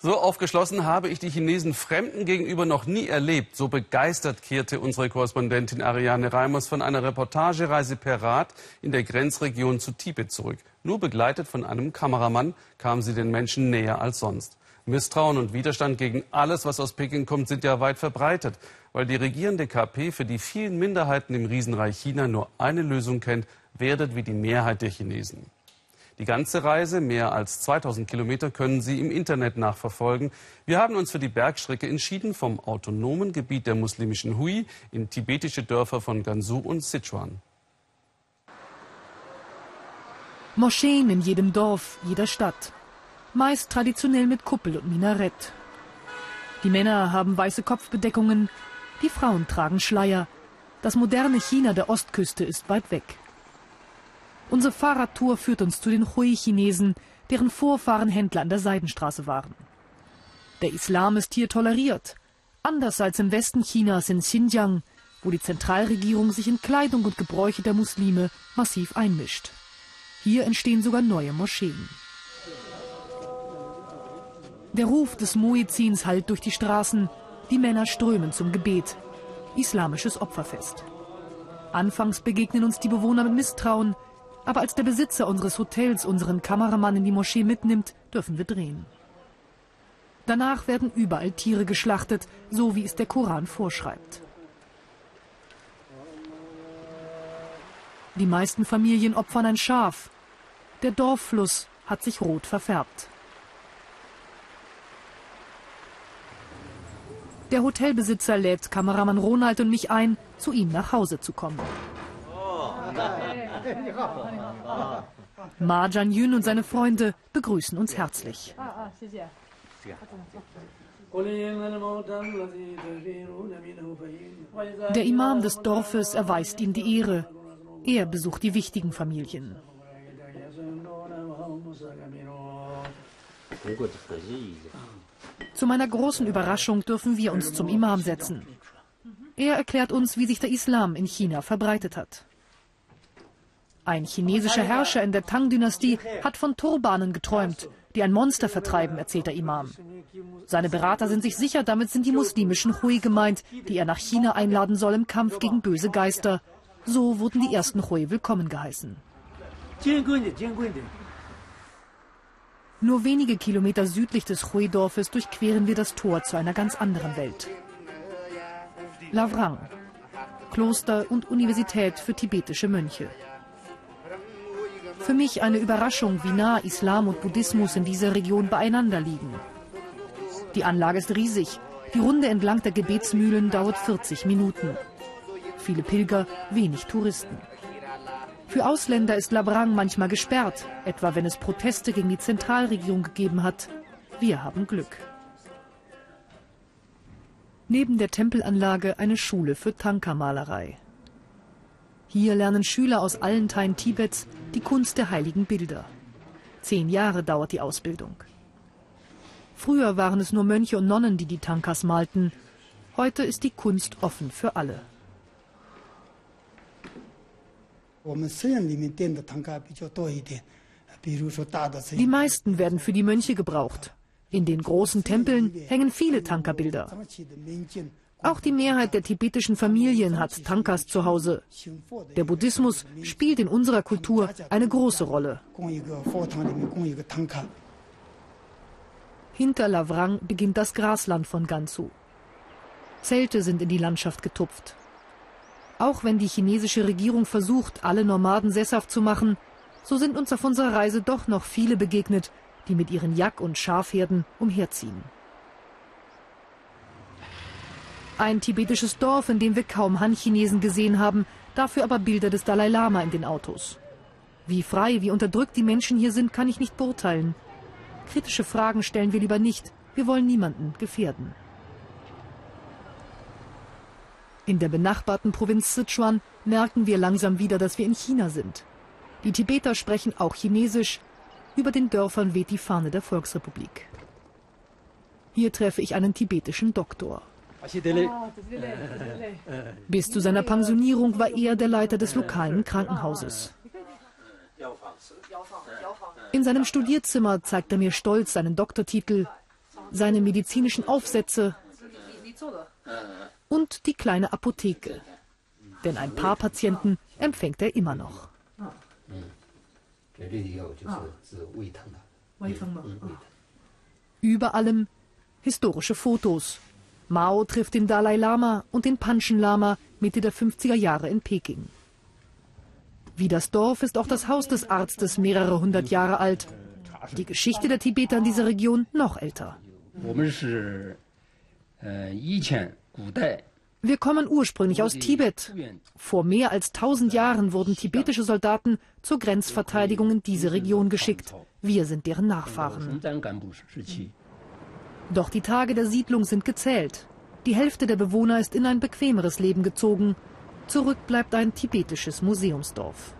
So aufgeschlossen habe ich die Chinesen Fremden gegenüber noch nie erlebt. So begeistert kehrte unsere Korrespondentin Ariane Reimers von einer Reportagereise per Rad in der Grenzregion zu Tibet zurück. Nur begleitet von einem Kameramann kam sie den Menschen näher als sonst. Misstrauen und Widerstand gegen alles, was aus Peking kommt, sind ja weit verbreitet, weil die regierende KP für die vielen Minderheiten im Riesenreich China nur eine Lösung kennt, werdet wie die Mehrheit der Chinesen. Die ganze Reise, mehr als 2000 Kilometer, können Sie im Internet nachverfolgen. Wir haben uns für die Bergstrecke entschieden vom autonomen Gebiet der muslimischen Hui in tibetische Dörfer von Gansu und Sichuan. Moscheen in jedem Dorf, jeder Stadt. Meist traditionell mit Kuppel und Minarett. Die Männer haben weiße Kopfbedeckungen, die Frauen tragen Schleier. Das moderne China der Ostküste ist weit weg. Unsere Fahrradtour führt uns zu den Hui-Chinesen, deren Vorfahren Händler an der Seidenstraße waren. Der Islam ist hier toleriert. Anders als im Westen Chinas in Xinjiang, wo die Zentralregierung sich in Kleidung und Gebräuche der Muslime massiv einmischt. Hier entstehen sogar neue Moscheen. Der Ruf des Muezzins hallt durch die Straßen. Die Männer strömen zum Gebet. Islamisches Opferfest. Anfangs begegnen uns die Bewohner mit Misstrauen, aber als der Besitzer unseres Hotels unseren Kameramann in die Moschee mitnimmt, dürfen wir drehen. Danach werden überall Tiere geschlachtet, so wie es der Koran vorschreibt. Die meisten Familien opfern ein Schaf. Der Dorffluss hat sich rot verfärbt. Der Hotelbesitzer lädt Kameramann Ronald und mich ein, zu ihm nach Hause zu kommen. Ma Jan-Yun und seine Freunde begrüßen uns herzlich. Der Imam des Dorfes erweist ihm die Ehre. Er besucht die wichtigen Familien. Zu meiner großen Überraschung dürfen wir uns zum Imam setzen. Er erklärt uns, wie sich der Islam in China verbreitet hat. Ein chinesischer Herrscher in der Tang-Dynastie hat von Turbanen geträumt, die ein Monster vertreiben, erzählt der Imam. Seine Berater sind sich sicher, damit sind die muslimischen Hui gemeint, die er nach China einladen soll im Kampf gegen böse Geister. So wurden die ersten Hui willkommen geheißen. Nur wenige Kilometer südlich des Hui-Dorfes durchqueren wir das Tor zu einer ganz anderen Welt. Lavrang, Kloster und Universität für tibetische Mönche. Für mich eine Überraschung, wie nah Islam und Buddhismus in dieser Region beieinander liegen. Die Anlage ist riesig. Die Runde entlang der Gebetsmühlen dauert 40 Minuten. Viele Pilger, wenig Touristen. Für Ausländer ist Labrang manchmal gesperrt, etwa wenn es Proteste gegen die Zentralregierung gegeben hat. Wir haben Glück. Neben der Tempelanlage eine Schule für Tanka-Malerei. Hier lernen Schüler aus allen Teilen Tibets die Kunst der heiligen Bilder. Zehn Jahre dauert die Ausbildung. Früher waren es nur Mönche und Nonnen, die die Tankas malten. Heute ist die Kunst offen für alle. Die meisten werden für die Mönche gebraucht. In den großen Tempeln hängen viele Tanka-Bilder. Auch die Mehrheit der tibetischen Familien hat Tankas zu Hause. Der Buddhismus spielt in unserer Kultur eine große Rolle. Hinter Lavrang beginnt das Grasland von Gansu. Zelte sind in die Landschaft getupft. Auch wenn die chinesische Regierung versucht, alle Nomaden sesshaft zu machen, so sind uns auf unserer Reise doch noch viele begegnet, die mit ihren Jack- und Schafherden umherziehen. Ein tibetisches Dorf, in dem wir kaum Han-Chinesen gesehen haben, dafür aber Bilder des Dalai Lama in den Autos. Wie frei, wie unterdrückt die Menschen hier sind, kann ich nicht beurteilen. Kritische Fragen stellen wir lieber nicht. Wir wollen niemanden gefährden. In der benachbarten Provinz Sichuan merken wir langsam wieder, dass wir in China sind. Die Tibeter sprechen auch Chinesisch. Über den Dörfern weht die Fahne der Volksrepublik. Hier treffe ich einen tibetischen Doktor. Bis zu seiner Pensionierung war er der Leiter des lokalen Krankenhauses. In seinem Studierzimmer zeigt er mir stolz seinen Doktortitel. seine medizinischen Aufsätze und die kleine Apotheke. Denn ein paar Patienten empfängt er immer noch. Über allem historische Fotos. Mao trifft den Dalai Lama und den Panchen Lama Mitte der 50er Jahre in Peking. Wie das Dorf ist auch das Haus des Arztes mehrere hundert Jahre alt. Die Geschichte der Tibeter in dieser Region noch älter. Wir kommen ursprünglich aus Tibet. Vor mehr als 1000 Jahren wurden tibetische Soldaten zur Grenzverteidigung in diese Region geschickt. Wir sind deren Nachfahren. Doch die Tage der Siedlung sind gezählt. Die Hälfte der Bewohner ist in ein bequemeres Leben gezogen. Zurück bleibt ein tibetisches Museumsdorf.